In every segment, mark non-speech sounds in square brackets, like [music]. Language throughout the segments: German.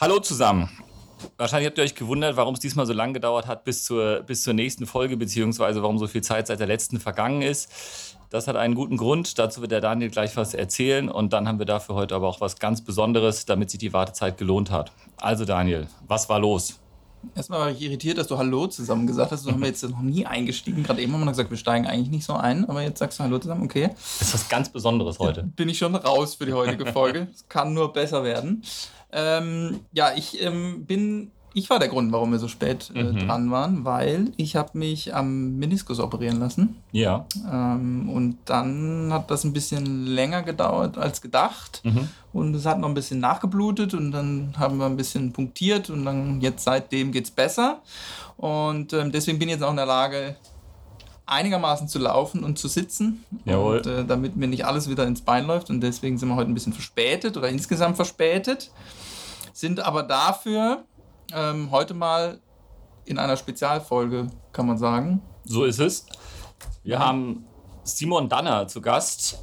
Hallo zusammen. Wahrscheinlich habt ihr euch gewundert, warum es diesmal so lange gedauert hat bis zur, bis zur nächsten Folge, beziehungsweise warum so viel Zeit seit der letzten vergangen ist. Das hat einen guten Grund. Dazu wird der Daniel gleich was erzählen. Und dann haben wir dafür heute aber auch was ganz Besonderes, damit sich die Wartezeit gelohnt hat. Also, Daniel, was war los? Erstmal war ich irritiert, dass du Hallo zusammen gesagt hast. So haben wir jetzt noch nie eingestiegen. Gerade eben haben wir gesagt, wir steigen eigentlich nicht so ein, aber jetzt sagst du Hallo zusammen, okay. Das ist was ganz Besonderes heute. Bin ich schon raus für die heutige Folge. [laughs] Es kann nur besser werden. Ähm, ja, ich ähm, bin ich war der Grund, warum wir so spät äh, mhm. dran waren, weil ich habe mich am Meniskus operieren lassen. Ja. Ähm, und dann hat das ein bisschen länger gedauert als gedacht. Mhm. Und es hat noch ein bisschen nachgeblutet und dann haben wir ein bisschen punktiert und dann jetzt seitdem geht es besser. Und ähm, deswegen bin ich jetzt auch in der Lage, einigermaßen zu laufen und zu sitzen. Jawohl. Und, äh, damit mir nicht alles wieder ins Bein läuft. Und deswegen sind wir heute ein bisschen verspätet oder insgesamt verspätet. Sind aber dafür ähm, heute mal in einer Spezialfolge, kann man sagen. So ist es. Wir ja. haben Simon Danner zu Gast,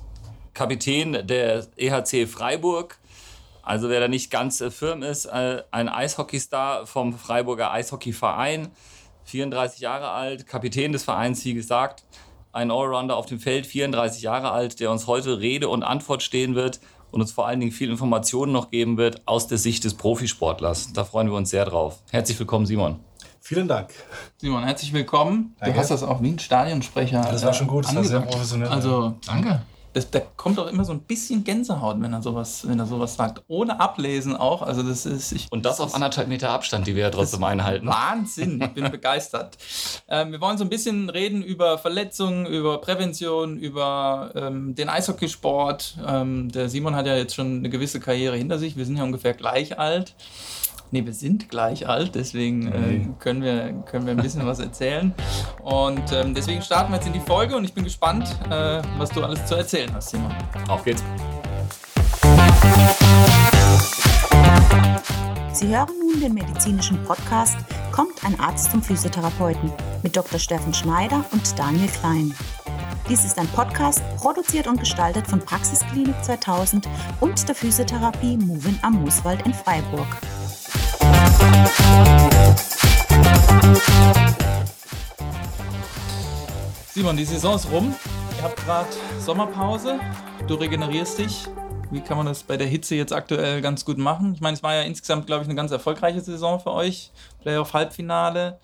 Kapitän der EHC Freiburg. Also wer da nicht ganz äh, firm ist, äh, ein Eishockeystar vom Freiburger Eishockeyverein, 34 Jahre alt, Kapitän des Vereins, wie gesagt, ein Allrounder auf dem Feld, 34 Jahre alt, der uns heute Rede und Antwort stehen wird und uns vor allen Dingen viel Informationen noch geben wird aus der Sicht des Profisportlers. Da freuen wir uns sehr drauf. Herzlich willkommen, Simon. Vielen Dank. Simon, herzlich willkommen. Danke. Du hast das auch wie ein Stadionsprecher. Das war schon gut, das war sehr professionell. Also, danke das, da kommt auch immer so ein bisschen Gänsehaut, wenn er sowas, wenn er sowas sagt. Ohne Ablesen auch. Also das ist, ich, Und das auf anderthalb Meter Abstand, die wir ja trotzdem einhalten. Wahnsinn, ich bin [laughs] begeistert. Ähm, wir wollen so ein bisschen reden über Verletzungen, über Prävention, über ähm, den Eishockeysport. Ähm, der Simon hat ja jetzt schon eine gewisse Karriere hinter sich. Wir sind ja ungefähr gleich alt. Nee, wir sind gleich alt, deswegen äh, können, wir, können wir ein bisschen was erzählen. Und ähm, deswegen starten wir jetzt in die Folge und ich bin gespannt, äh, was du alles zu erzählen hast, Simon. Auf geht's. Sie hören nun den medizinischen Podcast Kommt ein Arzt zum Physiotherapeuten mit Dr. Steffen Schneider und Daniel Klein. Dies ist ein Podcast, produziert und gestaltet von Praxisklinik 2000 und der Physiotherapie Movin am Mooswald in Freiburg. Simon, die Saison ist rum. Ihr habt gerade Sommerpause. Du regenerierst dich. Wie kann man das bei der Hitze jetzt aktuell ganz gut machen? Ich meine, es war ja insgesamt, glaube ich, eine ganz erfolgreiche Saison für euch. Playoff-Halbfinale.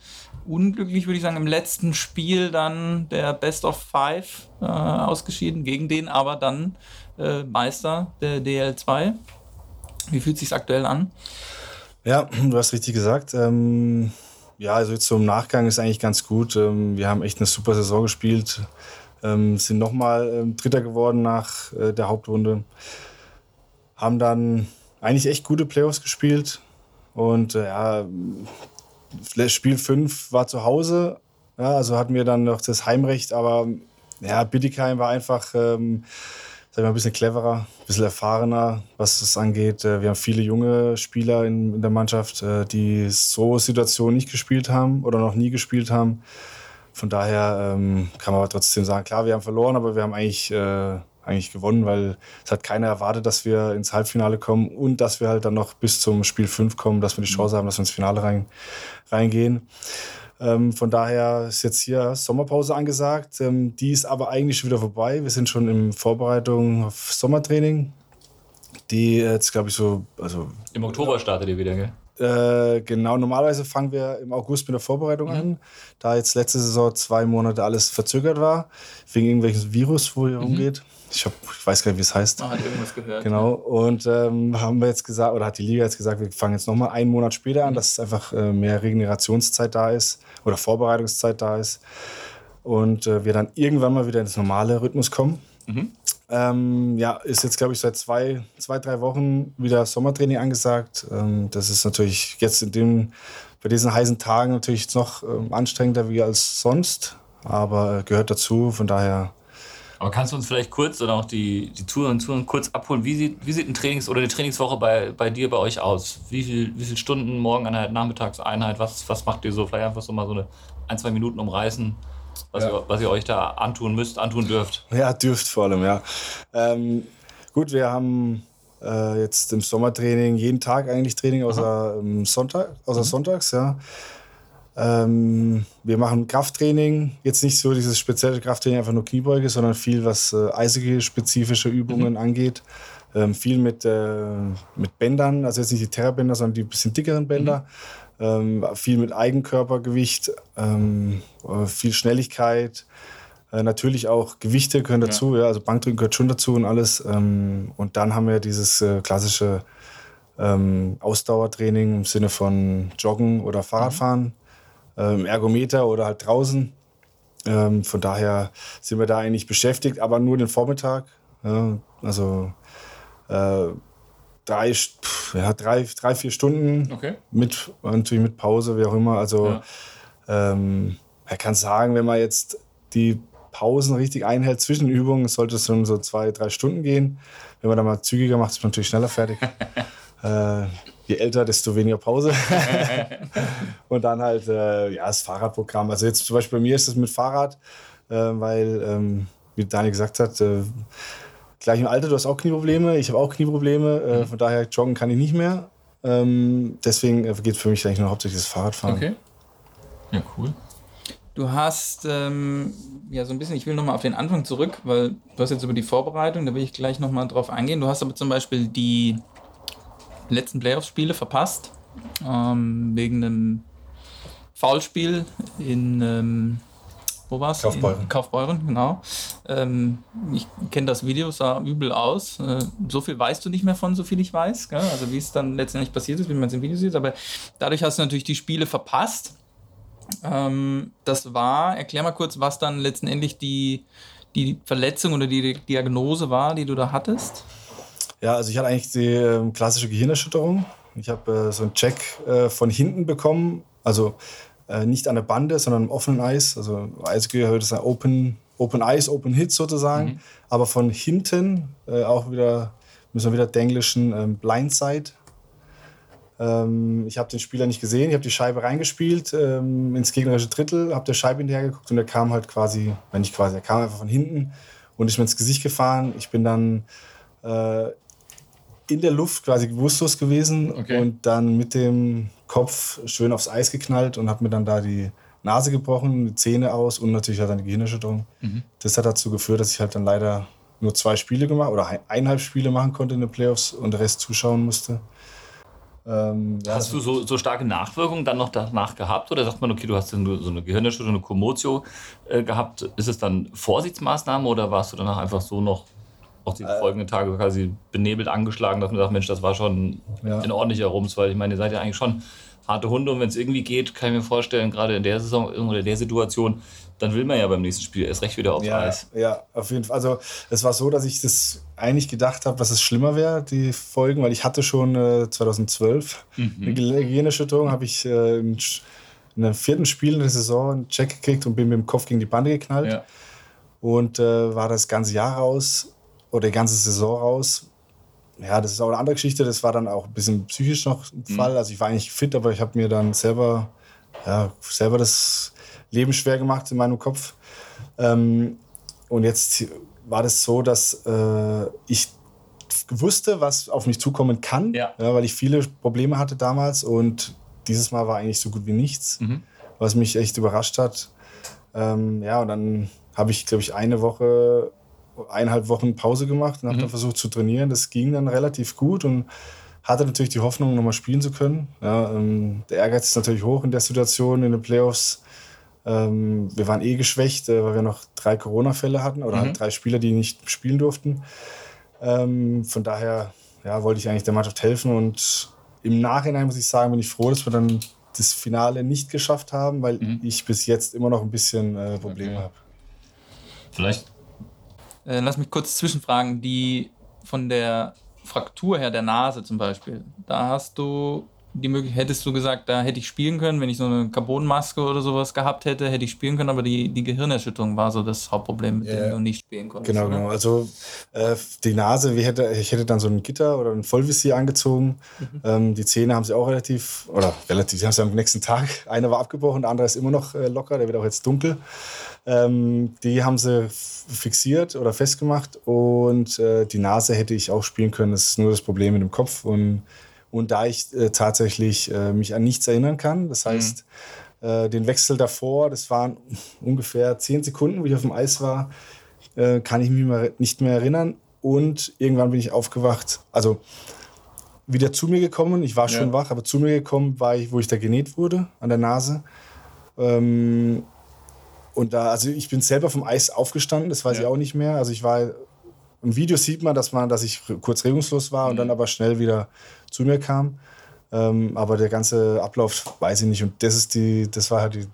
Unglücklich würde ich sagen, im letzten Spiel dann der Best of Five äh, ausgeschieden, gegen den aber dann äh, Meister der DL2. Wie fühlt es sich aktuell an? Ja, du hast richtig gesagt. Ähm, ja, also jetzt so im Nachgang ist eigentlich ganz gut. Ähm, wir haben echt eine super Saison gespielt. Ähm, sind nochmal ähm, Dritter geworden nach äh, der Hauptrunde. Haben dann eigentlich echt gute Playoffs gespielt. Und äh, ja, Spiel 5 war zu Hause. Ja, also hatten wir dann noch das Heimrecht. Aber ja, Bittigheim war einfach ähm, sag ich mal, ein bisschen cleverer, ein bisschen erfahrener, was das angeht. Äh, wir haben viele junge Spieler in, in der Mannschaft, äh, die so Situationen nicht gespielt haben oder noch nie gespielt haben. Von daher ähm, kann man aber trotzdem sagen, klar, wir haben verloren, aber wir haben eigentlich, äh, eigentlich gewonnen, weil es hat keiner erwartet, dass wir ins Halbfinale kommen und dass wir halt dann noch bis zum Spiel 5 kommen, dass wir die Chance haben, dass wir ins Finale rein, reingehen. Ähm, von daher ist jetzt hier Sommerpause angesagt. Ähm, die ist aber eigentlich schon wieder vorbei. Wir sind schon in Vorbereitung auf Sommertraining. Die jetzt, glaube ich, so. Also, Im Oktober startet ihr wieder, gell? Äh, genau, normalerweise fangen wir im August mit der Vorbereitung mhm. an. Da jetzt letzte Saison zwei Monate alles verzögert war, wegen irgendwelches Virus, wo hier mhm. rumgeht. Ich, hab, ich weiß gar nicht, wie es heißt. Man hat irgendwas gehört. Genau. Und ähm, haben wir jetzt gesagt, oder hat die Liga jetzt gesagt, wir fangen jetzt nochmal einen Monat später an, mhm. dass einfach äh, mehr Regenerationszeit da ist oder Vorbereitungszeit da ist. Und äh, wir dann irgendwann mal wieder ins normale Rhythmus kommen. Mhm. Ähm, ja, ist jetzt, glaube ich, seit zwei, zwei, drei Wochen wieder Sommertraining angesagt. Ähm, das ist natürlich jetzt in dem, bei diesen heißen Tagen natürlich noch ähm, anstrengender wie als sonst, aber gehört dazu. Von daher aber kannst du uns vielleicht kurz oder auch die, die und Touren kurz abholen? Wie sieht, wie sieht ein Trainings- oder eine Trainingswoche bei, bei dir, bei euch aus? Wie viele wie viel Stunden, Morgeneinheit, Nachmittagseinheit? Was, was macht ihr so? Vielleicht einfach so mal so eine ein, zwei Minuten umreißen, was, ja. ihr, was ihr euch da antun müsst, antun dürft. Ja, dürft vor allem, ja. Ähm, gut, wir haben äh, jetzt im Sommertraining jeden Tag eigentlich Training, außer ähm, Sonntag, außer mhm. sonntags, ja. Ähm, wir machen Krafttraining, jetzt nicht so dieses spezielle Krafttraining, einfach nur Kniebeuge, sondern viel, was äh, Eishockey-spezifische Übungen mhm. angeht. Ähm, viel mit, äh, mit Bändern, also jetzt nicht die Terrabänder, sondern die bisschen dickeren Bänder. Mhm. Ähm, viel mit Eigenkörpergewicht, ähm, äh, viel Schnelligkeit. Äh, natürlich auch Gewichte gehören dazu, ja. ja. also Bankdrücken gehört schon dazu und alles. Ähm, und dann haben wir dieses äh, klassische ähm, Ausdauertraining im Sinne von Joggen oder Fahrradfahren. Ähm, Ergometer oder halt draußen. Ähm, von daher sind wir da eigentlich beschäftigt, aber nur den Vormittag. Ja, also äh, drei, pff, ja, drei, drei, vier Stunden okay. mit natürlich mit Pause, wie auch immer. Also ja. ähm, man kann sagen, wenn man jetzt die Pausen richtig einhält zwischen Übungen, sollte es schon so zwei, drei Stunden gehen. Wenn man da mal zügiger macht, ist man natürlich schneller fertig. [laughs] äh, je älter, desto weniger Pause. [laughs] und dann halt äh, ja, das Fahrradprogramm. Also jetzt zum Beispiel bei mir ist es mit Fahrrad, äh, weil, ähm, wie Daniel gesagt hat, äh, gleich im Alter, du hast auch Knieprobleme, ich habe auch Knieprobleme, äh, mhm. von daher joggen kann ich nicht mehr. Ähm, deswegen äh, geht für mich eigentlich nur hauptsächlich das Fahrradfahren. Okay. Ja, cool. Du hast ähm, ja so ein bisschen, ich will nochmal auf den Anfang zurück, weil du hast jetzt über die Vorbereitung, da will ich gleich nochmal drauf eingehen. Du hast aber zum Beispiel die letzten Playoff-Spiele verpasst. Ähm, wegen einem Foulspiel in, ähm, wo war es? Kaufbeuren. Kaufbeuren, genau. Ähm, ich kenne das Video, sah übel aus. Äh, so viel weißt du nicht mehr von, so viel ich weiß. Gell? Also wie es dann letztendlich passiert ist, wie man es im Video sieht. Aber dadurch hast du natürlich die Spiele verpasst. Ähm, das war, erklär mal kurz, was dann letztendlich die, die Verletzung oder die Diagnose war, die du da hattest. Ja, also ich hatte eigentlich die äh, klassische Gehirnerschütterung. Ich habe äh, so einen Check äh, von hinten bekommen, also äh, nicht an der Bande, sondern im offenen Eis. Also Eishockey das ein Open, Open Ice, Open Hit sozusagen. Mhm. Aber von hinten äh, auch wieder, müssen wir wieder denglischen ähm, Blindside. Ähm, ich habe den Spieler nicht gesehen, ich habe die Scheibe reingespielt ähm, ins gegnerische Drittel, habe der Scheibe hinterher geguckt und er kam halt quasi, wenn nicht quasi, er kam einfach von hinten und ist mir ins Gesicht gefahren. Ich bin dann äh, in der Luft quasi bewusstlos gewesen okay. und dann mit dem Kopf schön aufs Eis geknallt und habe mir dann da die Nase gebrochen, die Zähne aus und natürlich hat dann die Gehirnerschütterung. Mhm. Das hat dazu geführt, dass ich halt dann leider nur zwei Spiele gemacht oder eineinhalb Spiele machen konnte in den Playoffs und der Rest zuschauen musste. Ähm, ja, hast du so, so starke Nachwirkungen dann noch danach gehabt oder sagt man, okay, du hast so eine Gehirnerschütterung, eine Kommotio äh, gehabt? Ist es dann Vorsichtsmaßnahme oder warst du danach einfach so noch auch die äh, folgenden Tage quasi benebelt angeschlagen, dass man sagt, Mensch, das war schon ja. ein ordentlicher Rums, weil ich meine, ihr seid ja eigentlich schon harte Hunde und wenn es irgendwie geht, kann ich mir vorstellen, gerade in der Saison oder in der Situation, dann will man ja beim nächsten Spiel erst recht wieder aufs ja, Eis. Ja, auf jeden Fall. Also es war so, dass ich das eigentlich gedacht habe, dass es schlimmer wäre, die Folgen, weil ich hatte schon äh, 2012 mhm. eine Gehirnerschütterung, habe ich äh, in, in einem vierten Spiel in der Saison einen Check gekriegt und bin mit dem Kopf gegen die Bande geknallt. Ja. Und äh, war das ganze Jahr raus oder die ganze Saison raus. Ja, das ist auch eine andere Geschichte. Das war dann auch ein bisschen psychisch noch ein mhm. Fall. Also ich war eigentlich fit, aber ich habe mir dann selber, ja, selber das Leben schwer gemacht in meinem Kopf. Ähm, und jetzt war das so, dass äh, ich wusste, was auf mich zukommen kann, ja. ja. weil ich viele Probleme hatte damals und dieses Mal war eigentlich so gut wie nichts, mhm. was mich echt überrascht hat. Ähm, ja, und dann habe ich, glaube ich, eine Woche eineinhalb Wochen Pause gemacht und habe mhm. dann versucht zu trainieren. Das ging dann relativ gut und hatte natürlich die Hoffnung, nochmal spielen zu können. Ja, ähm, der Ehrgeiz ist natürlich hoch in der Situation in den Playoffs. Ähm, wir waren eh geschwächt, äh, weil wir noch drei Corona-Fälle hatten oder mhm. halt drei Spieler, die nicht spielen durften. Ähm, von daher ja, wollte ich eigentlich der Mannschaft helfen und im Nachhinein muss ich sagen, bin ich froh, dass wir dann das Finale nicht geschafft haben, weil mhm. ich bis jetzt immer noch ein bisschen äh, Probleme okay. habe. Vielleicht äh, lass mich kurz zwischenfragen, die von der Fraktur her der Nase zum Beispiel, da hast du die Möglichkeit, hättest du gesagt, da hätte ich spielen können, wenn ich so eine Carbonmaske oder sowas gehabt hätte, hätte ich spielen können, aber die, die Gehirnerschütterung war so das Hauptproblem, mit Ja. dem du nicht spielen konntest. Genau, oder? genau. Also äh, die Nase, wie hätte, ich hätte dann so ein Gitter oder ein Vollvisier angezogen. Ähm, die Zähne haben sie auch relativ, oder relativ, sie haben sie am nächsten Tag. [laughs] Einer war abgebrochen, der andere ist immer noch äh, locker, der wird auch jetzt dunkel. Ähm, die haben sie fixiert oder festgemacht und äh, die Nase hätte ich auch spielen können. Das ist nur das Problem mit dem Kopf. Und, und da ich äh, tatsächlich äh, mich an nichts erinnern kann, das heißt, äh, den Wechsel davor, das waren ungefähr zehn Sekunden, wie ich auf dem Eis war, äh, kann ich mich nicht mehr erinnern. Und irgendwann bin ich aufgewacht, also wieder zu mir gekommen. Ich war schon Ja. wach, aber zu mir gekommen war ich, wo ich da genäht wurde an der Nase. Ähm, und da, also ich bin selber vom Eis aufgestanden, das weiß Ja. ich auch nicht mehr. Also ich war, im Video sieht man, dass man, dass ich kurz regungslos war und dann aber schnell wieder zu mir kam. Ähm, aber der ganze Ablauf weiß ich nicht. Und das ist die, das war halt die,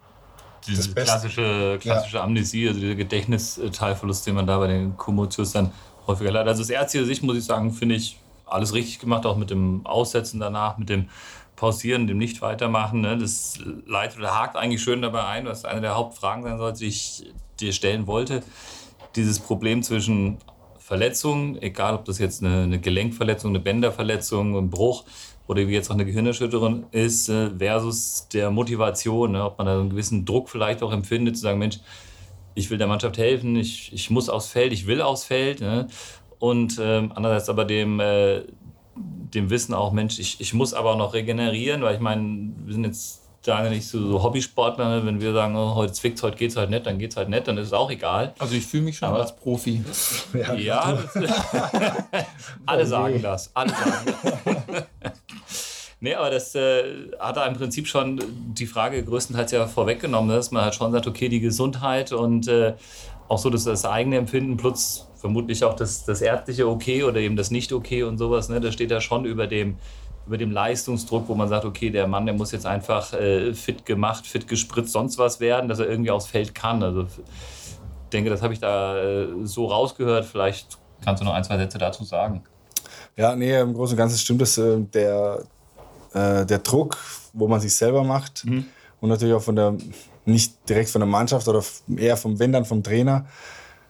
Diese Das klassische, klassische Amnesie, also dieser Gedächtnisteilverlust, den man da bei den Kommotius dann häufiger leidet. Also aus ärztlicher Sicht muss ich sagen, finde ich alles richtig gemacht, auch mit dem Aussetzen danach, mit dem Pausieren, dem nicht weitermachen. Ne? Das leitet oder hakt eigentlich schön dabei ein, was eine der Hauptfragen sein sollte, die ich dir stellen wollte. Dieses Problem zwischen Verletzungen, egal ob das jetzt eine, eine Gelenkverletzung, eine Bänderverletzung, ein Bruch oder wie jetzt auch eine Gehirnerschütterung ist, äh, versus der Motivation, ne? ob man da einen gewissen Druck vielleicht auch empfindet, zu sagen, Mensch, ich will der Mannschaft helfen, ich, ich muss aufs Feld, ich will aufs Feld. Ne? Und ähm, andererseits aber dem, äh, dem Wissen auch, Mensch, ich, ich muss aber auch noch regenerieren, weil ich meine, wir sind jetzt da nicht so, so Hobbysportler, ne? wenn wir sagen, oh, heute zwickt's, heute geht's halt nicht, dann geht's halt nicht, dann ist es auch egal. Also ich fühle mich schon Aber- als Profi. [laughs] Ja, das, [laughs] alle sagen das. Alle sagen das. [laughs] nee, aber das äh, hat er im Prinzip schon die Frage größtenteils ja vorweggenommen, dass man halt schon sagt, okay, die Gesundheit und äh, auch so das, das eigene Empfinden plus vermutlich auch das, das ärztliche Okay oder eben das Nicht-Okay und sowas, ne, das steht ja schon über dem, über dem Leistungsdruck, wo man sagt, okay, der Mann, der muss jetzt einfach äh, fit gemacht, fit gespritzt, sonst was werden, dass er irgendwie aufs Feld kann. Also ich denke, das habe ich da äh, so rausgehört. Vielleicht kannst du noch ein, zwei Sätze dazu sagen. Ja, nee, im Großen und Ganzen stimmt es. Äh, der, äh, der Druck, wo man sich selber macht und natürlich auch von der, nicht direkt von der Mannschaft oder eher vom, wenn dann vom Trainer,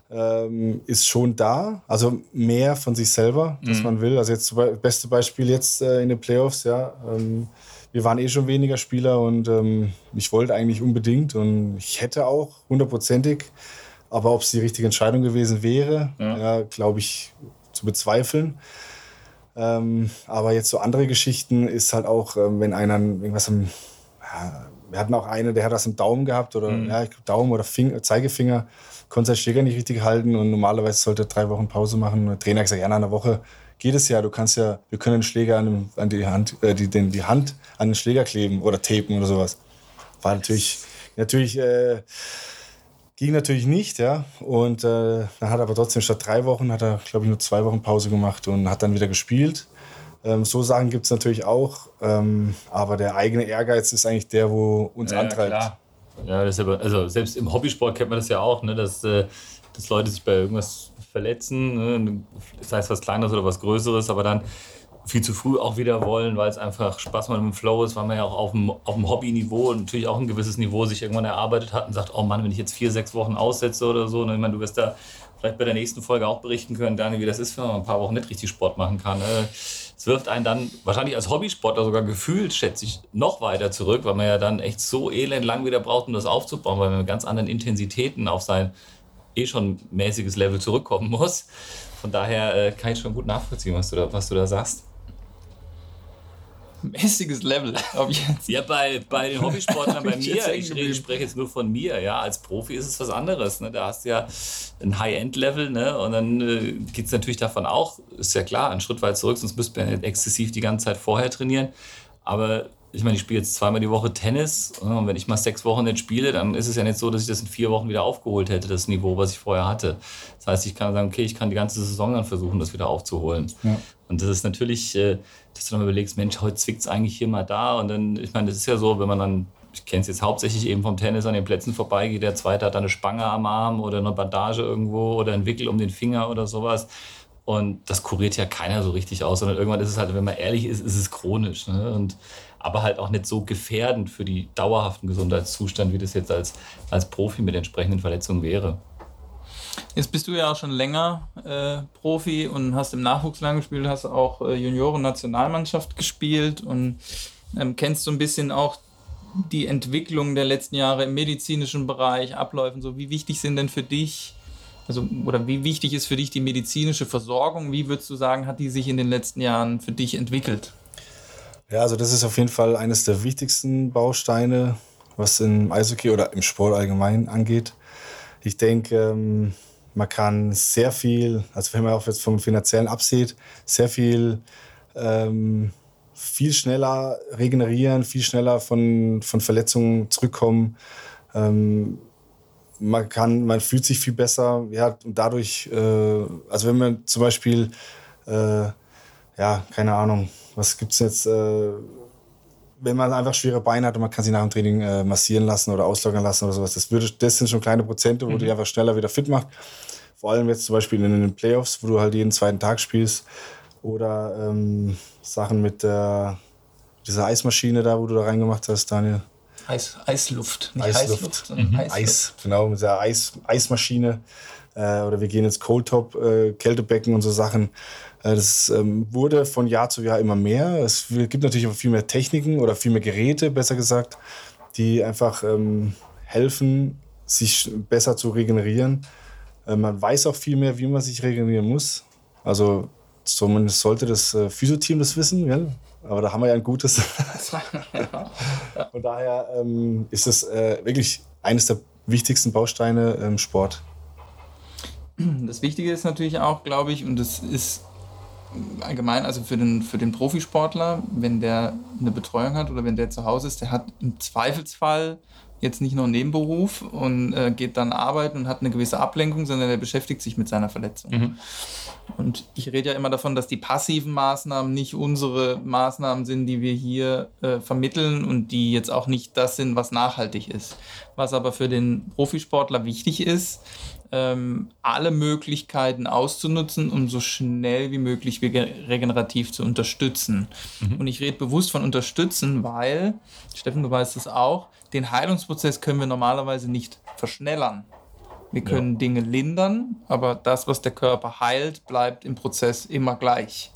ähm, ist schon da. Also mehr von sich selber, dass man will. Also jetzt Be- beste Beispiel jetzt äh, in den Playoffs, ja. Ähm, wir waren eh schon weniger Spieler und ähm, ich wollte eigentlich unbedingt und ich hätte auch hundertprozentig. Aber ob es die richtige Entscheidung gewesen wäre, ja. glaube ich, zu bezweifeln. Ähm, aber jetzt so andere Geschichten ist halt auch, ähm, wenn einer irgendwas am. Ja, wir hatten auch eine, der hat das im Daumen gehabt oder ja, ich glaub, Daumen oder Finger, Zeigefinger, konnte seinen Schläger nicht richtig halten und normalerweise sollte er drei Wochen Pause machen. Und der Trainer hat gesagt, ja, nach einer Woche geht es ja. Du kannst ja, wir können den Schläger an, dem, an die Hand, äh, die, den, die Hand an den Schläger kleben oder tapen oder sowas. War natürlich, natürlich. Äh, Ging natürlich nicht, ja. Und äh, dann hat er aber trotzdem statt drei Wochen, hat er, glaube ich, nur zwei Wochen Pause gemacht und hat dann wieder gespielt. Ähm, so Sachen gibt es natürlich auch. Ähm, aber der eigene Ehrgeiz ist eigentlich der, wo uns antreibt. Ja, das ist aber, also selbst im Hobbysport kennt man das ja auch, ne, dass, äh, dass Leute sich bei irgendwas verletzen, ne, sei es was Kleineres oder was Größeres, aber dann viel zu früh auch wieder wollen, weil es einfach Spaß mit dem Flow ist, weil man ja auch auf dem, auf dem Hobbyniveau und natürlich auch ein gewisses Niveau sich irgendwann erarbeitet hat und sagt, oh Mann, wenn ich jetzt vier, sechs Wochen aussetze oder so, ne, ich meine, du wirst da vielleicht bei der nächsten Folge auch berichten können, Daniel, wie das ist, wenn man ein paar Wochen nicht richtig Sport machen kann. Ne? Es wirft einen dann wahrscheinlich als Hobbysportler sogar gefühlt, schätze ich, noch weiter zurück, weil man ja dann echt so elend lang wieder braucht, um das aufzubauen, weil man mit ganz anderen Intensitäten auf sein eh schon mäßiges Level zurückkommen muss. Von daher äh, kann ich schon gut nachvollziehen, was du da, was du da sagst. Mäßiges Level. Ob ich jetzt Ja, bei, bei den Hobbysportlern, [laughs] bei mir, ich, ich spreche jetzt nur von mir, ja, als Profi ist es was anderes. Ne? Da hast du ja ein High-End-Level ne? und dann äh, geht es natürlich davon auch, ist ja klar, einen Schritt weit zurück, sonst müsste man ja exzessiv die ganze Zeit vorher trainieren. Aber ich meine, ich spiele jetzt zweimal die Woche Tennis ne? und wenn ich mal sechs Wochen nicht spiele, dann ist es ja nicht so, dass ich das in vier Wochen wieder aufgeholt hätte, das Niveau, was ich vorher hatte. Das heißt, ich kann sagen, okay, ich kann die ganze Saison dann versuchen, das wieder aufzuholen. Und das ist natürlich, äh, dass du dann überlegst, Mensch, heute zwickt es eigentlich hier mal da. Und dann, ich meine, das ist ja so, wenn man dann, ich kenne es jetzt hauptsächlich eben vom Tennis an den Plätzen vorbeigeht, der zweite hat dann eine Spange am Arm oder eine Bandage irgendwo oder ein Wickel um den Finger oder sowas. Und das kuriert ja keiner so richtig aus, sondern irgendwann ist es halt, wenn man ehrlich ist, ist es chronisch. Ne? Und, aber halt auch nicht so gefährdend für die dauerhaften Gesundheitszustand, wie das jetzt als, als Profi mit entsprechenden Verletzungen wäre. Jetzt bist du ja auch schon länger äh, Profi und hast im Nachwuchs lang gespielt, hast auch äh, Junioren-Nationalmannschaft gespielt und ähm, kennst so ein bisschen auch die Entwicklung der letzten Jahre im medizinischen Bereich, Abläufen, so wie wichtig sind denn für dich, also oder wie wichtig ist für dich die medizinische Versorgung? Wie würdest du sagen, hat die sich in den letzten Jahren für dich entwickelt? Ja, also das ist auf jeden Fall eines der wichtigsten Bausteine, was im Eishockey oder im Sport allgemein angeht. Ich denke, ähm, man kann sehr viel, also wenn man auch jetzt vom Finanziellen absieht, sehr viel, ähm, viel schneller regenerieren, viel schneller von, von Verletzungen zurückkommen. Ähm, man kann, man fühlt sich viel besser, ja, und dadurch, äh, also wenn man zum Beispiel, äh, ja, keine Ahnung, was gibt es jetzt, äh, wenn man einfach schwere Beine hat und man kann sie nach dem Training äh, massieren lassen oder auslockern lassen oder sowas, das, würde, das sind schon kleine Prozente, wo mhm. die einfach schneller wieder fit macht. Vor allem jetzt zum Beispiel in den Playoffs, wo du halt jeden zweiten Tag spielst. Oder ähm, Sachen mit der, dieser Eismaschine da, wo du da reingemacht hast, Daniel. Eis, Eisluft, nicht Eisluft, Eisluft sondern mhm. Eisluft. Eis, genau, mit der Eis, Eismaschine. Äh, oder wir gehen ins Cold Top, äh, Kältebecken und so Sachen. Äh, das ähm, wurde von Jahr zu Jahr immer mehr. Es gibt natürlich auch viel mehr Techniken oder viel mehr Geräte, besser gesagt, die einfach ähm, helfen, sich besser zu regenerieren. Äh, man weiß auch viel mehr, wie man sich regenerieren muss. Also zumindest sollte das äh, Physioteam das wissen, gell? aber da haben wir ja ein gutes. [laughs] [laughs] Von daher ähm, ist das äh, wirklich eines der wichtigsten Bausteine im Sport. Das Wichtige ist natürlich auch, glaube ich, und das ist allgemein, also für den, für den Profisportler, wenn der eine Betreuung hat oder wenn der zu Hause ist, der hat im Zweifelsfall jetzt nicht nur einen Nebenberuf und äh, geht dann arbeiten und hat eine gewisse Ablenkung, sondern er beschäftigt sich mit seiner Verletzung. Mhm. Und ich rede ja immer davon, dass die passiven Maßnahmen nicht unsere Maßnahmen sind, die wir hier äh, vermitteln und die jetzt auch nicht das sind, was nachhaltig ist. Was aber für den Profisportler wichtig ist, ähm, alle Möglichkeiten auszunutzen, um so schnell wie möglich regenerativ zu unterstützen. Mhm. Und ich rede bewusst von unterstützen, weil, Steffen, du weißt es auch, den Heilungsprozess können wir normalerweise nicht verschnellern. Wir können ja. Dinge lindern, aber das, was der Körper heilt, bleibt im Prozess immer gleich.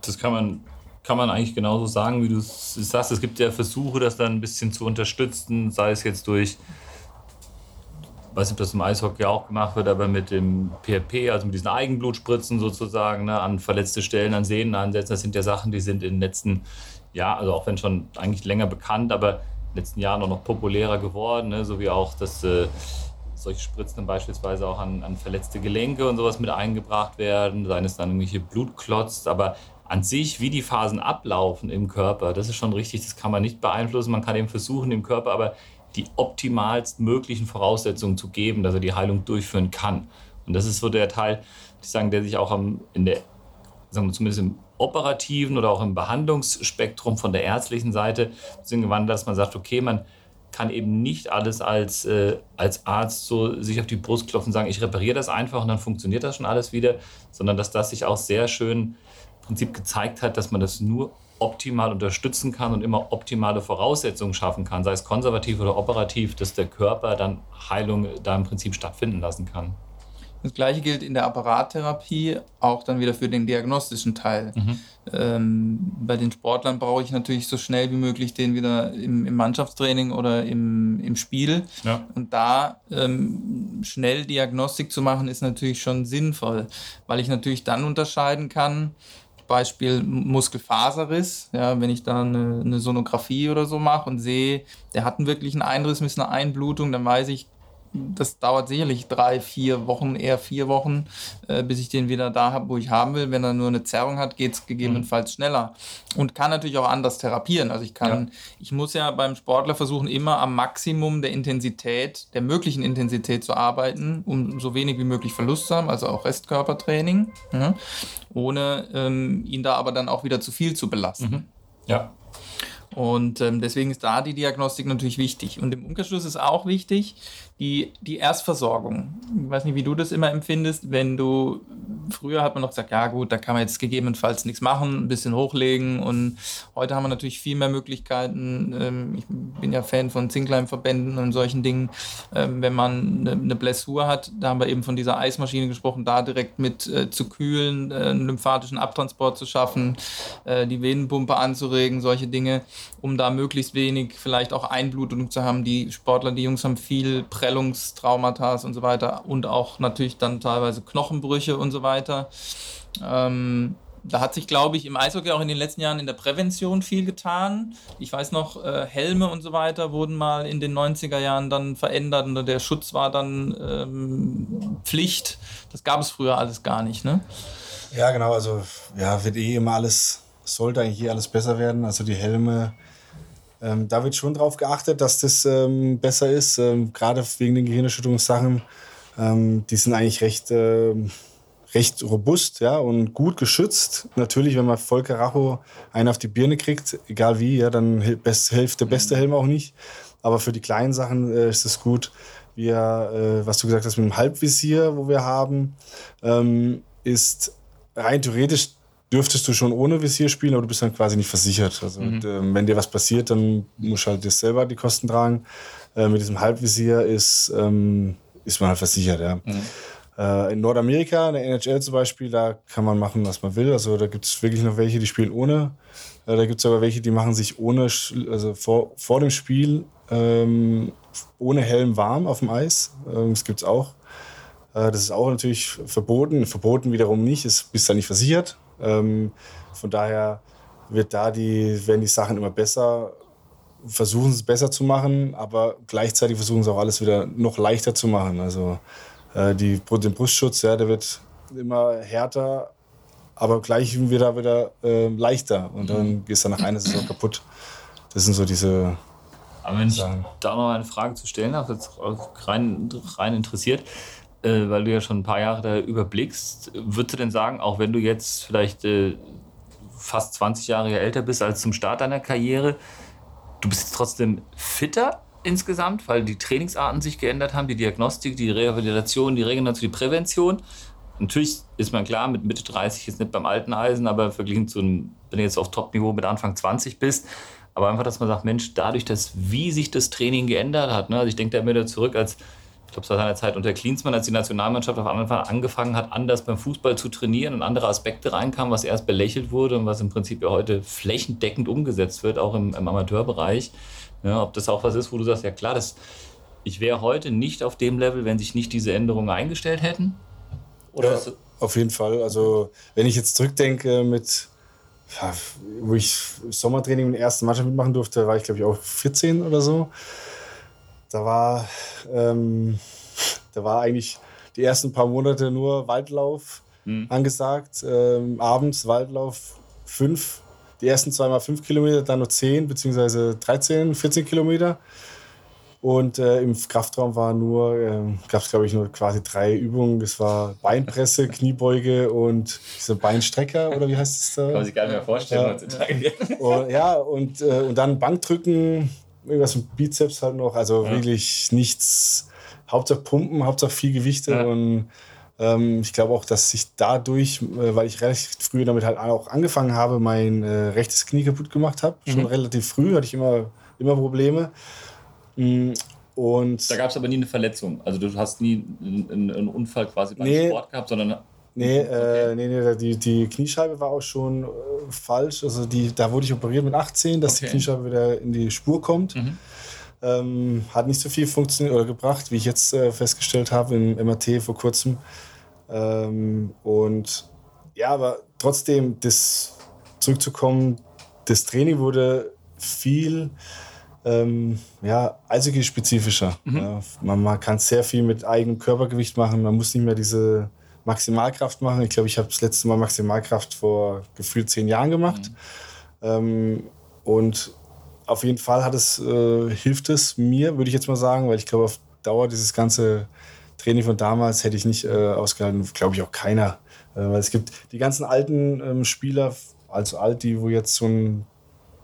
Das kann man, kann man eigentlich genauso sagen, wie du es sagst. Es gibt ja Versuche, das dann ein bisschen zu unterstützen, sei es jetzt durch weiß nicht, ob das im Eishockey auch gemacht wird, aber mit dem PRP, also mit diesen Eigenblutspritzen sozusagen, ne, an verletzte Stellen, an Sehnen ansetzen, das sind ja Sachen, die sind in den letzten Jahren, also auch wenn schon eigentlich länger bekannt, aber in den letzten Jahren auch noch populärer geworden, ne, so wie auch, dass äh, solche Spritzen dann beispielsweise auch an, an verletzte Gelenke und sowas mit eingebracht werden, seien es dann irgendwelche Blutklotz, aber an sich, wie die Phasen ablaufen im Körper, das ist schon richtig, das kann man nicht beeinflussen. Man kann eben versuchen, dem Körper aber die optimalst möglichen Voraussetzungen zu geben, dass er die Heilung durchführen kann. Und das ist so der Teil, ich sagen, der sich auch am, in der, sagen wir zumindest im operativen oder auch im Behandlungsspektrum von der ärztlichen Seite gewandelt, dass man sagt, okay, man kann eben nicht alles als, äh, als Arzt so sich auf die Brust klopfen und sagen, ich repariere das einfach und dann funktioniert das schon alles wieder, sondern dass das sich auch sehr schön im Prinzip gezeigt hat, dass man das nur optimal unterstützen kann und immer optimale Voraussetzungen schaffen kann, sei es konservativ oder operativ, dass der Körper dann Heilung da im Prinzip stattfinden lassen kann. Das gleiche gilt in der Apparattherapie, auch dann wieder für den diagnostischen Teil. Mhm. Ähm, bei den Sportlern brauche ich natürlich so schnell wie möglich den wieder im, im Mannschaftstraining oder im, im Spiel. Ja. Und da ähm, schnell Diagnostik zu machen, ist natürlich schon sinnvoll, weil ich natürlich dann unterscheiden kann, Beispiel Muskelfaserriss, ja, wenn ich da eine, eine Sonographie oder so mache und sehe, der hat einen wirklichen Einriss mit einer Einblutung, dann weiß ich, das dauert sicherlich drei, vier Wochen, eher vier Wochen, äh, bis ich den wieder da habe, wo ich haben will. Wenn er nur eine Zerrung hat, geht es gegebenenfalls mhm. schneller. Und kann natürlich auch anders therapieren. Also ich kann, ja. ich muss ja beim Sportler versuchen, immer am Maximum der Intensität, der möglichen Intensität zu arbeiten, um so wenig wie möglich Verlust zu haben, also auch Restkörpertraining, ja, ohne ähm, ihn da aber dann auch wieder zu viel zu belasten. Mhm. Ja. Und ähm, deswegen ist da die Diagnostik natürlich wichtig. Und im Umkehrschluss ist auch wichtig, die, die Erstversorgung. Ich weiß nicht, wie du das immer empfindest, wenn du, früher hat man noch gesagt, ja gut, da kann man jetzt gegebenenfalls nichts machen, ein bisschen hochlegen und heute haben wir natürlich viel mehr Möglichkeiten. Ähm, ich bin ja Fan von Zinkleimverbänden und solchen Dingen. Ähm, wenn man eine Blessur hat, da haben wir eben von dieser Eismaschine gesprochen, da direkt mit äh, zu kühlen, äh, einen lymphatischen Abtransport zu schaffen, äh, die Venenpumpe anzuregen, solche Dinge, um da möglichst wenig vielleicht auch Einblutung zu haben. Die Sportler, die Jungs haben viel Prellungstraumata und so weiter und auch natürlich dann teilweise Knochenbrüche und so weiter. Ähm, da hat sich, glaube ich, im Eishockey auch in den letzten Jahren in der Prävention viel getan. Ich weiß noch, äh, Helme und so weiter wurden mal in den 90er Jahren dann verändert und der Schutz war dann ähm, Pflicht. Das gab es früher alles gar nicht, ne? Ja, genau. Also, ja, wird eh immer alles, sollte eigentlich eh alles besser werden. Also, die Helme ähm, da wird schon darauf geachtet, dass das ähm, besser ist, ähm, gerade wegen den Gehirnerschütterungssachen. Ähm, die sind eigentlich recht, äh, recht robust ja, und gut geschützt. Natürlich, wenn man voll Karacho einen auf die Birne kriegt, egal wie, ja, dann hilft der beste mhm. Helm auch nicht. Aber für die kleinen Sachen äh, ist es gut. Wir, äh, was du gesagt hast mit dem Halbvisier, wo wir haben, ähm, ist rein theoretisch dürftest du schon ohne Visier spielen, aber du bist dann quasi nicht versichert. Also mhm. und, äh, wenn dir was passiert, dann musst du halt dir selber die Kosten tragen. Äh, mit diesem Halbvisier ist, ähm, ist man halt versichert, ja. Mhm. Äh, in Nordamerika, in der NHL zum Beispiel, da kann man machen, was man will. Also da gibt es wirklich noch welche, die spielen ohne. Äh, da gibt es aber welche, die machen sich ohne, also vor, vor dem Spiel ähm, ohne Helm warm auf dem Eis. Ähm, das gibt es auch. Äh, das ist auch natürlich verboten. Verboten wiederum nicht, ist bist dann nicht versichert. Ähm, von daher wird da die, werden die Sachen immer besser, versuchen es besser zu machen, aber gleichzeitig versuchen sie auch alles wieder noch leichter zu machen. Also äh, die, den Brustschutz, ja, der wird immer härter, aber gleich wieder wieder äh, leichter und dann mhm. ist er nach einer Saison kaputt. Das sind so diese. Aber wenn ich da noch eine Frage zu stellen habe, jetzt rein, rein interessiert, äh, weil du ja schon ein paar Jahre da überblickst, würdest du denn sagen, auch wenn du jetzt vielleicht äh, fast 20 Jahre älter bist als zum Start deiner Karriere, du bist trotzdem fitter insgesamt, weil die Trainingsarten sich geändert haben, die Diagnostik, die Rehabilitation, die Regeneration, die Prävention. Natürlich ist man klar, mit Mitte 30 ist nicht beim alten Eisen, aber verglichen zu einem, wenn du jetzt auf Top-Niveau mit Anfang 20 bist, aber einfach, dass man sagt, Mensch, dadurch, dass wie sich das Training geändert hat, ne? also ich denke da immer wieder zurück, als glaube, es war seine Zeit unter Klinsmann, als die Nationalmannschaft auf einmal angefangen hat, anders beim Fußball zu trainieren und andere Aspekte reinkamen, was erst belächelt wurde und was im Prinzip ja heute flächendeckend umgesetzt wird, auch im, im Amateurbereich. Ja, ob das auch was ist, wo du sagst, ja klar, das, ich wäre heute nicht auf dem Level, wenn sich nicht diese Änderungen eingestellt hätten? Oder ja, auf jeden Fall. Also, wenn ich jetzt zurückdenke mit wo ich Sommertraining in der ersten Mannschaft mitmachen durfte, war ich glaube ich auch 14 oder so. Da war, ähm, da war eigentlich die ersten paar Monate nur Waldlauf mhm. angesagt. Ähm, abends Waldlauf fünf, die ersten zweimal fünf Kilometer, dann nur zehn, beziehungsweise 13, 14 Kilometer. Und äh, im Kraftraum war nur, äh, gab es glaube ich nur quasi drei Übungen. Es war Beinpresse, [laughs] Kniebeuge und dieser Beinstrecker oder wie heißt es da? Kann man sich gar nicht mehr vorstellen ja. heutzutage. Und, ja, und, äh, und dann Bankdrücken, irgendwas mit Bizeps halt noch. Also ja. wirklich nichts. Hauptsache Pumpen, Hauptsache viel Gewichte. Ja. Und ähm, ich glaube auch, dass sich dadurch, äh, weil ich relativ früh damit halt auch angefangen habe, mein äh, rechtes Knie kaputt gemacht habe. Mhm. Schon relativ früh hatte ich immer, immer Probleme. Mm, und da gab es aber nie eine Verletzung. Also du hast nie einen, einen Unfall quasi beim nee, Sport gehabt, sondern Nee, äh, okay. äh, nee, nee die, die Kniescheibe war auch schon äh, falsch. Also die, da wurde ich operiert mit 18, dass okay. die Kniescheibe wieder in die Spur kommt. Mhm. Ähm, hat nicht so viel funktioniert oder gebracht, wie ich jetzt äh, festgestellt habe im MRT vor kurzem. Ähm, und ja, aber trotzdem, das zurückzukommen, das Training wurde viel ähm, ja, Eishockey-spezifischer. Mhm. Ja, man, man kann sehr viel mit eigenem Körpergewicht machen. Man muss nicht mehr diese Maximalkraft machen. Ich glaube, ich habe das letzte Mal Maximalkraft vor gefühlt zehn Jahren gemacht. Mhm. Ähm, und auf jeden Fall hat es, äh, hilft es mir, würde ich jetzt mal sagen, weil ich glaube, auf Dauer dieses ganze Training von damals hätte ich nicht äh, ausgehalten, glaube ich auch keiner. Äh, weil es gibt die ganzen alten ähm, Spieler, also alt, die wo jetzt schon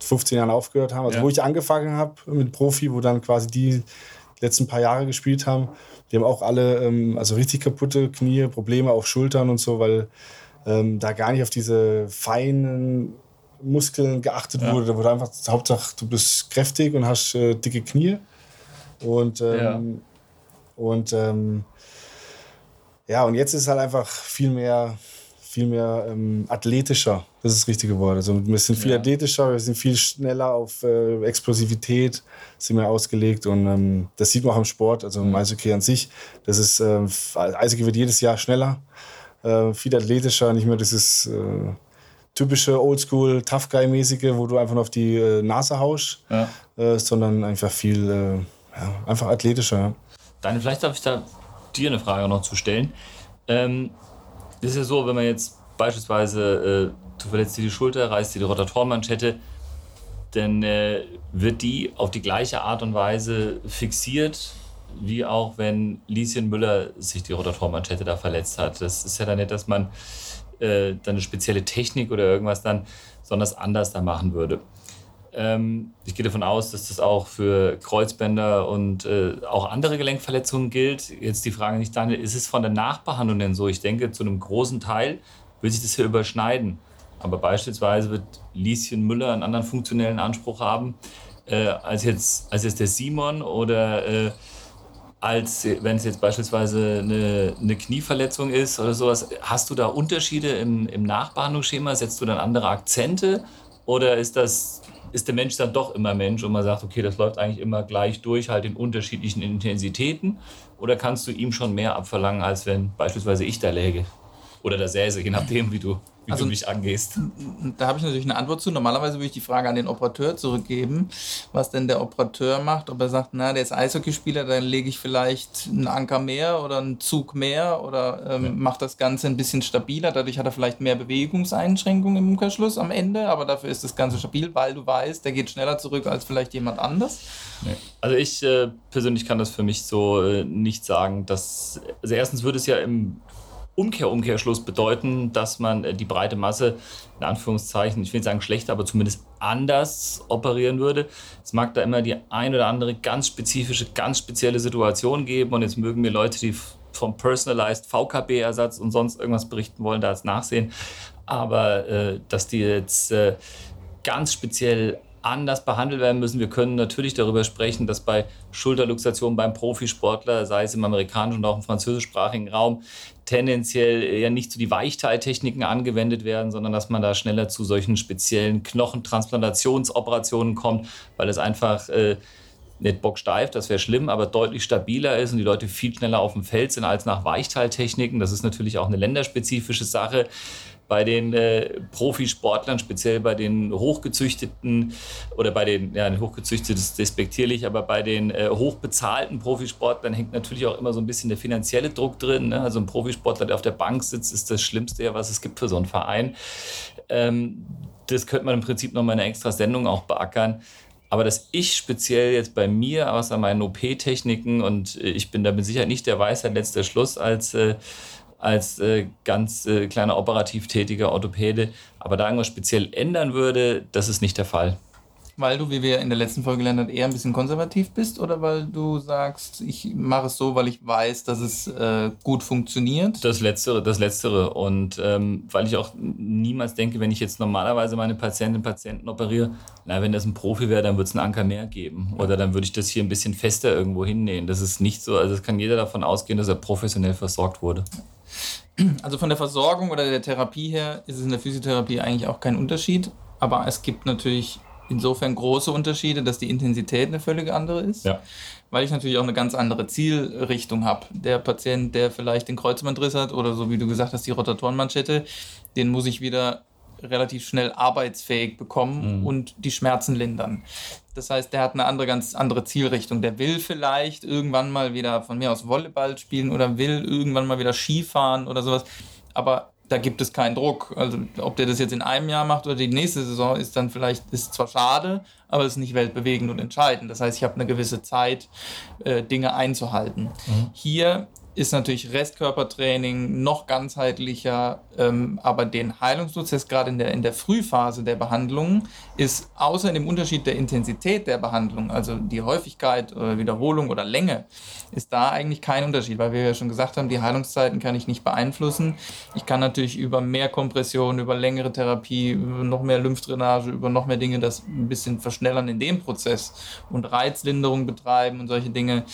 15 Jahren aufgehört haben. Also ja. wo ich angefangen habe mit Profi, wo dann quasi die letzten paar Jahre gespielt haben, die haben auch alle ähm, also richtig kaputte Knie, Probleme auf Schultern und so, weil ähm, da gar nicht auf diese feinen Muskeln geachtet ja. wurde. Da wurde einfach Hauptsache, du bist kräftig und hast äh, dicke Knie. Und, ähm, ja. und ähm, ja, und jetzt ist es halt einfach viel mehr, viel mehr ähm, athletischer. Das ist das richtige Wort. Also wir sind viel ja. athletischer, wir sind viel schneller auf äh, Explosivität sind wir ausgelegt und ähm, das sieht man auch im Sport, also im Eishockey an sich. Das ist, äh, Eishockey wird jedes Jahr schneller, äh, viel athletischer, nicht mehr dieses äh, typische Oldschool Tough Guy mäßige, wo du einfach nur auf die äh, Nase haust, ja. Äh, sondern einfach viel, äh, ja, einfach athletischer. Dann vielleicht darf ich da dir eine Frage noch zu stellen. Ähm, ist ja so, wenn man jetzt beispielsweise, du verletzt dir die Schulter, reißt dir die Rotatorenmanschette, dann äh, wird die auf die gleiche Art und Weise fixiert, wie auch wenn Lieschen Müller sich die Rotatorenmanschette da verletzt hat. Das ist ja dann nicht, dass man äh, dann eine spezielle Technik oder irgendwas dann besonders anders da machen würde. Ähm, ich gehe davon aus, dass das auch für Kreuzbänder und äh, auch andere Gelenkverletzungen gilt. Jetzt die Frage nicht, Daniel, ist es von der Nachbehandlung denn so? Ich denke, zu einem großen Teil wird sich das hier überschneiden. Aber beispielsweise wird Lieschen Müller einen anderen funktionellen Anspruch haben äh, als, jetzt, als jetzt der Simon oder äh, als wenn es jetzt beispielsweise eine, eine, Knieverletzung ist oder sowas. Hast du da Unterschiede im, im Nachbehandlungsschema? Setzt du dann andere Akzente? Oder ist das ist der Mensch dann doch immer Mensch und man sagt, okay, das läuft eigentlich immer gleich durch, halt in unterschiedlichen Intensitäten? Oder kannst du ihm schon mehr abverlangen, als wenn beispielsweise ich da läge? Oder da säße, je nachdem, wie du wie also, du mich angehst. Da habe ich natürlich eine Antwort zu. Normalerweise würde ich die Frage an den Operateur zurückgeben, was denn der Operateur macht. Ob er sagt, na, der ist Eishockeyspieler, dann lege ich vielleicht einen Anker mehr oder einen Zug mehr oder ähm, ja. macht das Ganze ein bisschen stabiler. Dadurch hat er vielleicht mehr Bewegungseinschränkungen im Umkehrschluss am Ende, aber dafür ist das Ganze stabil, weil du weißt, der geht schneller zurück als vielleicht jemand anders. Nee. Also ich äh, persönlich kann das für mich so äh, nicht sagen, dass also erstens würde es ja im Umkehr, Umkehrschluss bedeuten, dass man äh, die breite Masse, in Anführungszeichen, ich will nicht sagen schlecht, aber zumindest anders operieren würde. Es mag da immer die ein oder andere ganz spezifische, ganz spezielle Situation geben und jetzt mögen mir Leute, die vom Personalized VKB-Ersatz und sonst irgendwas berichten wollen, da jetzt nachsehen. Aber äh, dass die jetzt äh, ganz speziell anders behandelt werden müssen. Wir können natürlich darüber sprechen, dass bei Schulterluxation beim Profisportler, sei es im amerikanischen oder auch im französischsprachigen Raum, tendenziell ja nicht so die Weichteiltechniken angewendet werden, sondern dass man da schneller zu solchen speziellen Knochentransplantationsoperationen kommt, weil es einfach äh, nicht bocksteif, das wäre schlimm, aber deutlich stabiler ist und die Leute viel schneller auf dem Feld sind als nach Weichteiltechniken. Das ist natürlich auch eine länderspezifische Sache bei den äh, Profisportlern, speziell bei den hochgezüchteten oder bei den, ja, hochgezüchtet ist despektierlich, aber bei den äh, hochbezahlten Profisportlern hängt natürlich auch immer so ein bisschen der finanzielle Druck drin. Ne? Also ein Profisportler, der auf der Bank sitzt, ist das Schlimmste, was es gibt für so einen Verein. Ähm, das könnte man im Prinzip noch mal eine extra Sendung auch beackern. Aber dass ich speziell jetzt bei mir, außer meinen OP-Techniken, und ich bin da mit Sicherheit nicht der Weisheit letzter Schluss als äh, als äh, ganz äh, kleiner operativ tätiger Orthopäde. Aber da irgendwas speziell ändern würde, das ist nicht der Fall. Weil du, wie wir in der letzten Folge gelernt haben, eher ein bisschen konservativ bist oder weil du sagst, ich mache es so, weil ich weiß, dass es äh, gut funktioniert? Das Letztere, das Letztere. Und ähm, weil ich auch niemals denke, wenn ich jetzt normalerweise meine Patientinnen und Patienten operiere, na, wenn das ein Profi wäre, dann würde es einen Anker mehr geben. Oder dann würde ich das hier ein bisschen fester irgendwo hinnähen. Das ist nicht so, also es kann jeder davon ausgehen, dass er professionell versorgt wurde. Also von der Versorgung oder der Therapie her ist es in der Physiotherapie eigentlich auch kein Unterschied. Aber es gibt natürlich insofern große Unterschiede, dass die Intensität eine völlig andere ist. Ja. Weil ich natürlich auch eine ganz andere Zielrichtung habe. Der Patient, der vielleicht den Kreuzbandriss hat oder so wie du gesagt hast, die Rotatorenmanschette, den muss ich wieder relativ schnell arbeitsfähig bekommen mhm. und die Schmerzen lindern. Das heißt, der hat eine andere, ganz andere Zielrichtung. Der will vielleicht irgendwann mal wieder von mir aus Volleyball spielen oder will irgendwann mal wieder Skifahren oder sowas. Aber da gibt es keinen Druck. Also ob der das jetzt in einem Jahr macht oder die nächste Saison, ist dann vielleicht, ist zwar schade, aber es ist nicht weltbewegend und entscheidend. Das heißt, ich habe eine gewisse Zeit, äh, Dinge einzuhalten. Mhm. Hier ist natürlich Restkörpertraining noch ganzheitlicher, ähm, aber den Heilungsprozess gerade in der, in der Frühphase der Behandlung ist außer dem Unterschied der Intensität der Behandlung, also die Häufigkeit oder Wiederholung oder Länge, ist da eigentlich kein Unterschied, weil wir ja schon gesagt haben, die Heilungszeiten kann ich nicht beeinflussen. Ich kann natürlich über mehr Kompression, über längere Therapie, über noch mehr Lymphdrainage, über noch mehr Dinge das ein bisschen verschnellern in dem Prozess und Reizlinderung betreiben und solche Dinge.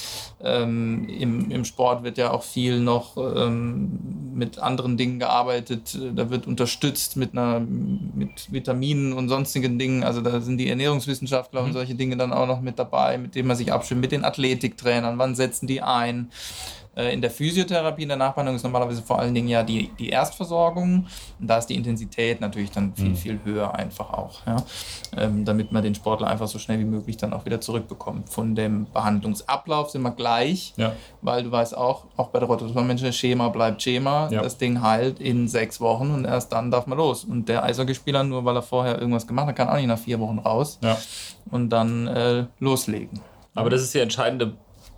Ähm, im, Im Sport wird ja auch viel noch ähm, mit anderen Dingen gearbeitet. Da wird unterstützt mit, einer, mit Vitaminen und sonstigen Dingen. Also da sind die Ernährungswissenschaftler mhm. und solche Dinge dann auch noch mit dabei, mit denen man sich abstimmt, mit den Athletiktrainern. Wann setzen die ein? Äh, in der Physiotherapie, in der Nachbehandlung ist normalerweise vor allen Dingen ja die, die Erstversorgung. Und da ist die Intensität natürlich dann viel, mhm. viel höher einfach auch. Ja? Ähm, damit man den Sportler einfach so schnell wie möglich dann auch wieder zurückbekommt. Von dem Behandlungsablauf sind wir gleich, ja. weil du weißt auch, auch bei der Rotation Schema bleibt Schema. Ja. Das Ding heilt in sechs Wochen und erst dann darf man los. Und der Eishockeyspieler, nur weil er vorher irgendwas gemacht hat, kann auch nicht nach vier Wochen raus und dann äh, loslegen. Aber das ist die entscheidende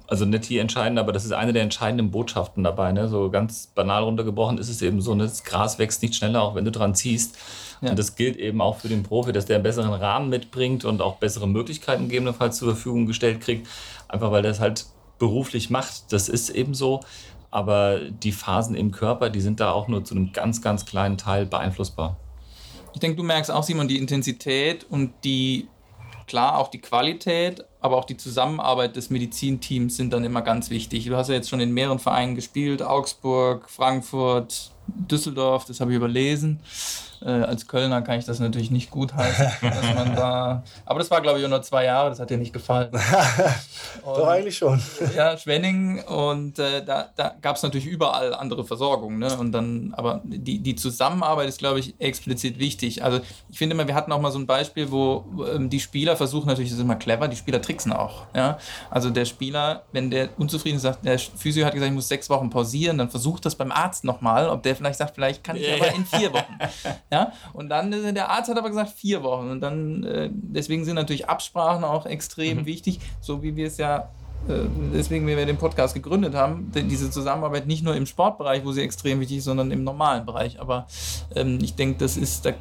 also nicht die entscheidende, aber das ist eine der entscheidenden Botschaften dabei. Ne? So ganz banal runtergebrochen ist es eben so, ne? das Gras wächst nicht schneller, auch wenn du dran ziehst. Ja. Und das gilt eben auch für den Profi, dass der einen besseren Rahmen mitbringt und auch bessere Möglichkeiten gegebenenfalls zur Verfügung gestellt kriegt. Einfach weil der es halt beruflich macht. Das ist eben so. Aber die Phasen im Körper, die sind da auch nur zu einem ganz, ganz kleinen Teil beeinflussbar. Ich denke, du merkst auch, Simon, die Intensität und die klar auch die Qualität, aber auch die Zusammenarbeit des Medizinteams sind dann immer ganz wichtig. Du hast ja jetzt schon in mehreren Vereinen gespielt, Augsburg, Frankfurt, Düsseldorf, das habe ich überlesen. Äh, als Kölner kann ich das natürlich nicht gut heißen, [laughs] dass man da. Aber das war, glaube ich, nur zwei Jahre, das hat dir nicht gefallen. [laughs] Doch, eigentlich schon. Ja, Schwenning und äh, da, da gab es natürlich überall andere Versorgung. Ne? Und dann, aber die, die Zusammenarbeit ist, glaube ich, explizit wichtig. Also ich finde immer, wir hatten auch mal so ein Beispiel, wo ähm, die Spieler versuchen natürlich, das ist immer clever, die Spieler tricksen auch. Ja? Also der Spieler, wenn der unzufrieden ist, sagt, der Physio hat gesagt, ich muss sechs Wochen pausieren, dann versucht das beim Arzt nochmal, ob der vielleicht sagt, vielleicht kann ich aber in vier Wochen. [laughs] Ja? Und dann, äh, der Arzt hat aber gesagt, vier Wochen. Und dann, äh, deswegen sind natürlich Absprachen auch extrem mhm. wichtig, so wie wir es ja äh, deswegen wir den Podcast gegründet haben, diese Zusammenarbeit nicht nur im Sportbereich, wo sie extrem wichtig ist, sondern im normalen Bereich. Aber ähm, ich denke, das ist, da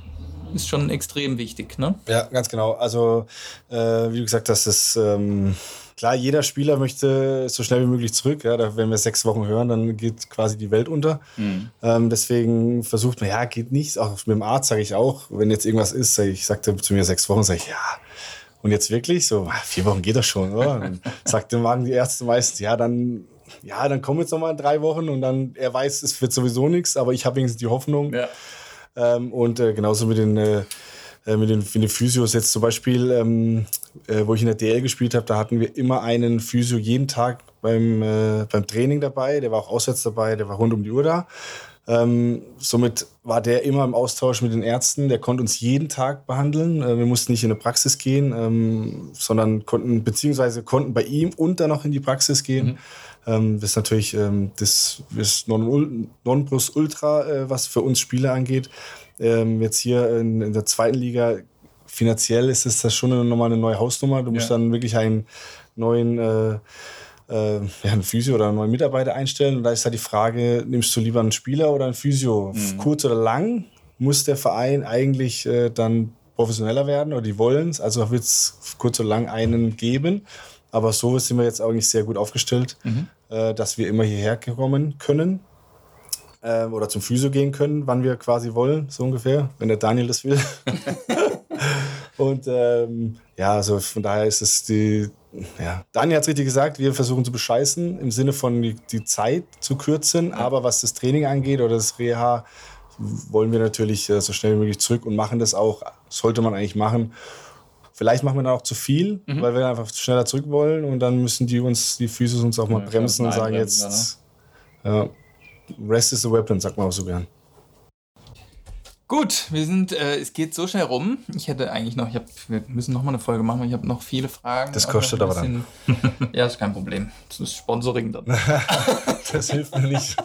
ist schon extrem wichtig. Ne? Ja, ganz genau. Also, äh, wie du gesagt hast, das ähm, klar, jeder Spieler möchte so schnell wie möglich zurück. Ja, da, wenn wir sechs Wochen hören, dann geht quasi die Welt unter. Mhm. Ähm, deswegen versucht man, ja, geht nichts. Auch mit dem Arzt sage ich auch, wenn jetzt irgendwas ist, sag ich, sagte zu mir sechs Wochen, sage ich, ja. Und jetzt wirklich so, ah, vier Wochen geht das schon, oder? Dann [laughs] sagt der Magen die Ärzte meistens, ja, dann ja, dann kommen jetzt noch mal drei Wochen und dann, er weiß, es wird sowieso nichts, aber ich habe wenigstens die Hoffnung. Ja. Ähm, und äh, genauso mit den, äh, äh mit, den, mit den Physios jetzt zum Beispiel, ähm, äh, wo ich in der DL gespielt habe, da hatten wir immer einen Physio jeden Tag beim, äh, beim Training dabei. Der war auch auswärts dabei, der war rund um die Uhr da. Ähm, somit war der immer im Austausch mit den Ärzten. Der konnte uns jeden Tag behandeln. Äh, wir mussten nicht in eine Praxis gehen, ähm, sondern konnten, beziehungsweise konnten bei ihm und dann noch in die Praxis gehen. Mhm. Ähm, das ist natürlich ähm, das, das Nonplusultra, äh, was für uns Spieler angeht. Ähm, jetzt hier in, in der zweiten Liga finanziell ist es das schon nochmal eine neue Hausnummer. Du musst ja. dann wirklich einen neuen äh, äh, ja, einen Physio oder einen neuen Mitarbeiter einstellen. Und da ist halt die Frage, nimmst du lieber einen Spieler oder einen Physio? Mhm. Kurz oder lang muss der Verein eigentlich äh, dann professioneller werden oder die wollen es. Also wird es kurz oder lang einen geben. Aber so sind wir jetzt eigentlich sehr gut aufgestellt, mhm. äh, dass wir immer hierher kommen können äh, oder zum Physio gehen können, wann wir quasi wollen, so ungefähr, wenn der Daniel das will. [laughs] Und ähm, ja, also von daher ist es die. Ja, Daniel hat es richtig gesagt, wir versuchen zu bescheißen, im Sinne von die, die Zeit zu kürzen. Aber was das Training angeht oder das Reha, wollen wir natürlich äh, so schnell wie möglich zurück und machen das auch. Sollte man eigentlich machen. Vielleicht machen wir dann auch zu viel, mhm. weil wir einfach schneller zurück wollen und dann müssen die uns, die Physis uns auch mal ja, bremsen und sagen jetzt, ja, Rest is a weapon, sagt man auch so gern. Gut, wir sind, äh, es geht so schnell rum. Ich hätte eigentlich noch, ich hab, wir müssen noch mal eine Folge machen, weil ich habe noch viele Fragen. Das kostet aber dann. ja, ist kein Problem. Das ist Sponsoring dann. [laughs] das hilft mir nicht.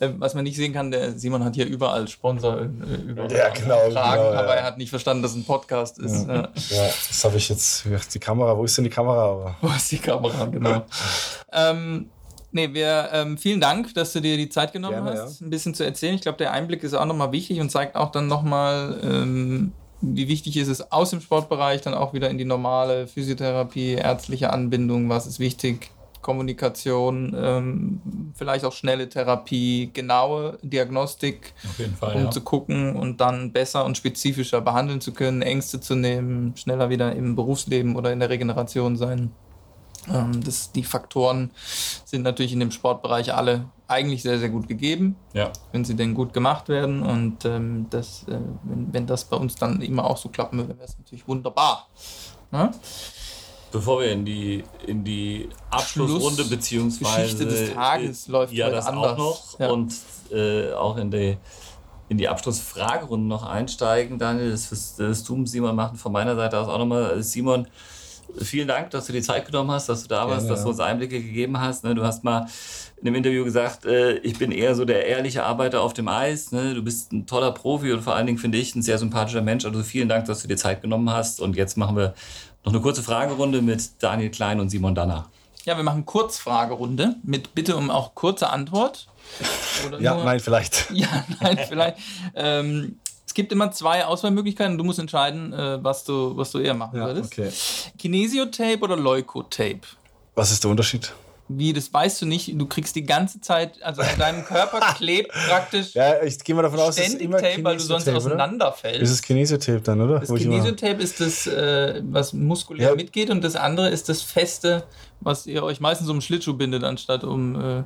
Äh, was man nicht sehen kann, der Simon hat hier überall Sponsor äh, überall ja, genau, Fragen, genau, aber ja. er hat nicht verstanden, dass es ein Podcast ist. Ja, ja das habe ich jetzt. Die Kamera, wo ist denn die Kamera? Wo ist die Kamera, genau. [laughs] ähm, Nee, wir, ähm, vielen Dank, dass du dir die Zeit genommen Gerne, hast, ein bisschen zu erzählen. Ich glaube, der Einblick ist auch nochmal wichtig und zeigt auch dann nochmal, ähm, wie wichtig ist es aus dem Sportbereich dann auch wieder in die normale Physiotherapie, ärztliche Anbindung, was ist wichtig, Kommunikation, ähm, vielleicht auch schnelle Therapie, genaue Diagnostik, Fall. um ja. zu gucken und dann besser und spezifischer behandeln zu können, Ängste zu nehmen, schneller wieder im Berufsleben oder in der Regeneration sein. Ähm, das, die Faktoren sind natürlich in dem Sportbereich alle eigentlich sehr, sehr gut gegeben, ja. wenn sie denn gut gemacht werden. Und ähm, das, äh, wenn, wenn das bei uns dann immer auch so klappen würde, wäre es natürlich wunderbar. Ne? Bevor wir in die, in die Abschlussrunde Schluss- beziehungsweise Geschichte des Tages läuft ja das anders. auch noch Ja. und äh, auch in die in die Abschlussfragerunde noch einsteigen, Daniel. Das das du, Simon, machen von meiner Seite aus auch nochmal. Simon, vielen Dank, dass du die Zeit genommen hast, dass du da warst, Gerne, dass du uns Einblicke gegeben hast. Ne? Du hast mal in einem Interview gesagt, äh, ich bin eher so der ehrliche Arbeiter auf dem Eis. Ne? Du bist ein toller Profi und vor allen Dingen finde ich ein sehr sympathischer Mensch. Also vielen Dank, dass du dir Zeit genommen hast. Und jetzt machen wir noch eine kurze Fragerunde mit Daniel Klein und Simon Danner. Ja, wir machen Kurzfragerunde mit Bitte um auch kurze Antwort. [laughs] Oder Ja, nur- nein, vielleicht. Ja, nein, [laughs] vielleicht. ähm, es gibt immer zwei Auswahlmöglichkeiten. Du musst entscheiden, äh, was, du, was du eher machen Ja, würdest. okay. Kinesiotape oder Leukotape? Was ist der Unterschied? Wie, das weißt du nicht. Du kriegst die ganze Zeit, also an deinem Körper [laughs] klebt praktisch Ja, ich gehe mal davon aus, es ständig immer Tape, weil du sonst oder? auseinanderfällst. Ist es Kinesiotape dann, oder? Das Kinesiotape ist das, äh, was muskulär Ja. mitgeht und das andere ist das Feste, was ihr euch meistens um Schlittschuh bindet, anstatt um, äh,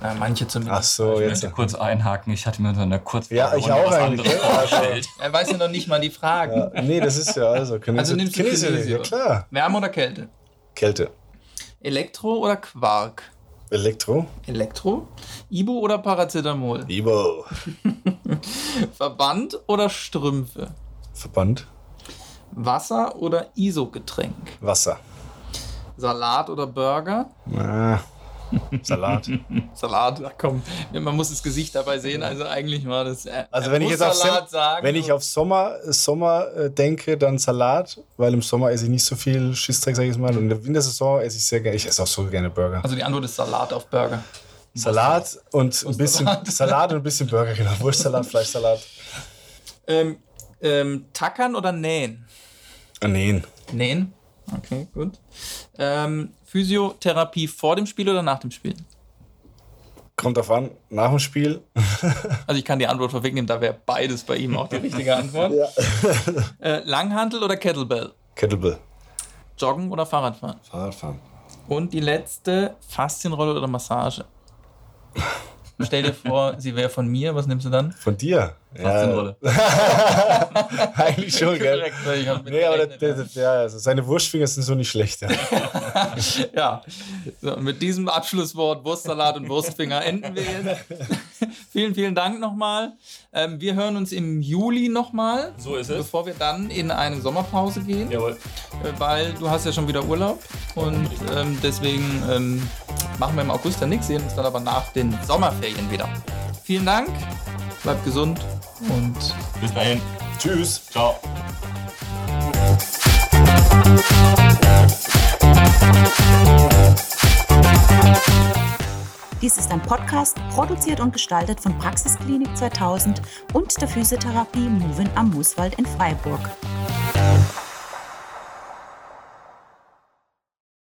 na, manche Ach zumindest. so, Ich jetzt. möchte kurz einhaken. Ich hatte mir so eine Kurzfrage Ja, ich auch eigentlich, vorgestellt. Er weiß ja noch nicht mal die Fragen. Ja, nee, das ist ja also. Kinesio- Also nimmst du Kinesio- Kinesio. Ja, klar. Wärme oder Kälte? Kälte. Elektro oder Quark? Elektro. Elektro? Ibu oder Paracetamol? Ibo. [laughs] Verband oder Strümpfe? Verband. Wasser oder ISO-Getränk? Wasser. Salat oder Burger? Ah, [laughs] Salat. Salat, ach komm, man muss das Gesicht dabei sehen, also eigentlich war das. Äh, Also wenn ich jetzt auf, Salat sagen, wenn ich auf Sommer, Sommer äh, denke, dann Salat, weil im Sommer esse ich nicht so viel Schissdreck, sag ich jetzt mal. Und in der Wintersaison esse ich sehr gerne, ich esse auch so gerne Burger. Also die Antwort ist Salat auf Burger. Salat und ein bisschen [laughs] Salat und ein bisschen Burger, genau. Wurstsalat, Fleischsalat. Ähm, ähm, tackern oder nähen? Nähen. Nähen. Okay, gut. Ähm, Physiotherapie vor dem Spiel oder nach dem Spiel? Kommt drauf an, nach dem Spiel. [laughs] Also ich kann die Antwort vorwegnehmen, da wäre beides bei ihm auch die richtige Antwort. Ja. [laughs] Äh, Langhantel oder Kettlebell? Kettlebell. Joggen oder Fahrradfahren? Fahrradfahren. Und die letzte, Faszienrolle oder Massage? Stell dir vor, sie wäre von mir, was nimmst du dann? Von dir? Faszienrolle. [laughs] Eigentlich schon, gell? Ich hab Nee, aber der, der, ja, also seine Wurstfinger sind so nicht schlecht. Ja. [laughs] Ja, so, mit diesem Abschlusswort Wurstsalat und Wurstfinger enden wir jetzt. [laughs] vielen, vielen Dank nochmal. Ähm, wir hören uns im Juli nochmal. So ist es. Bevor wir dann in eine Sommerpause gehen, Jawohl. äh, weil du hast ja schon wieder Urlaub und ähm, deswegen ähm, machen wir im August dann nichts, sehen uns dann aber nach den Sommerferien wieder. Vielen Dank, bleibt gesund und Bis dahin. Tschüss. Ciao. Dies ist ein Podcast, produziert und gestaltet von Praxisklinik 2000 und der Physiotherapie Movin am Mooswald in Freiburg.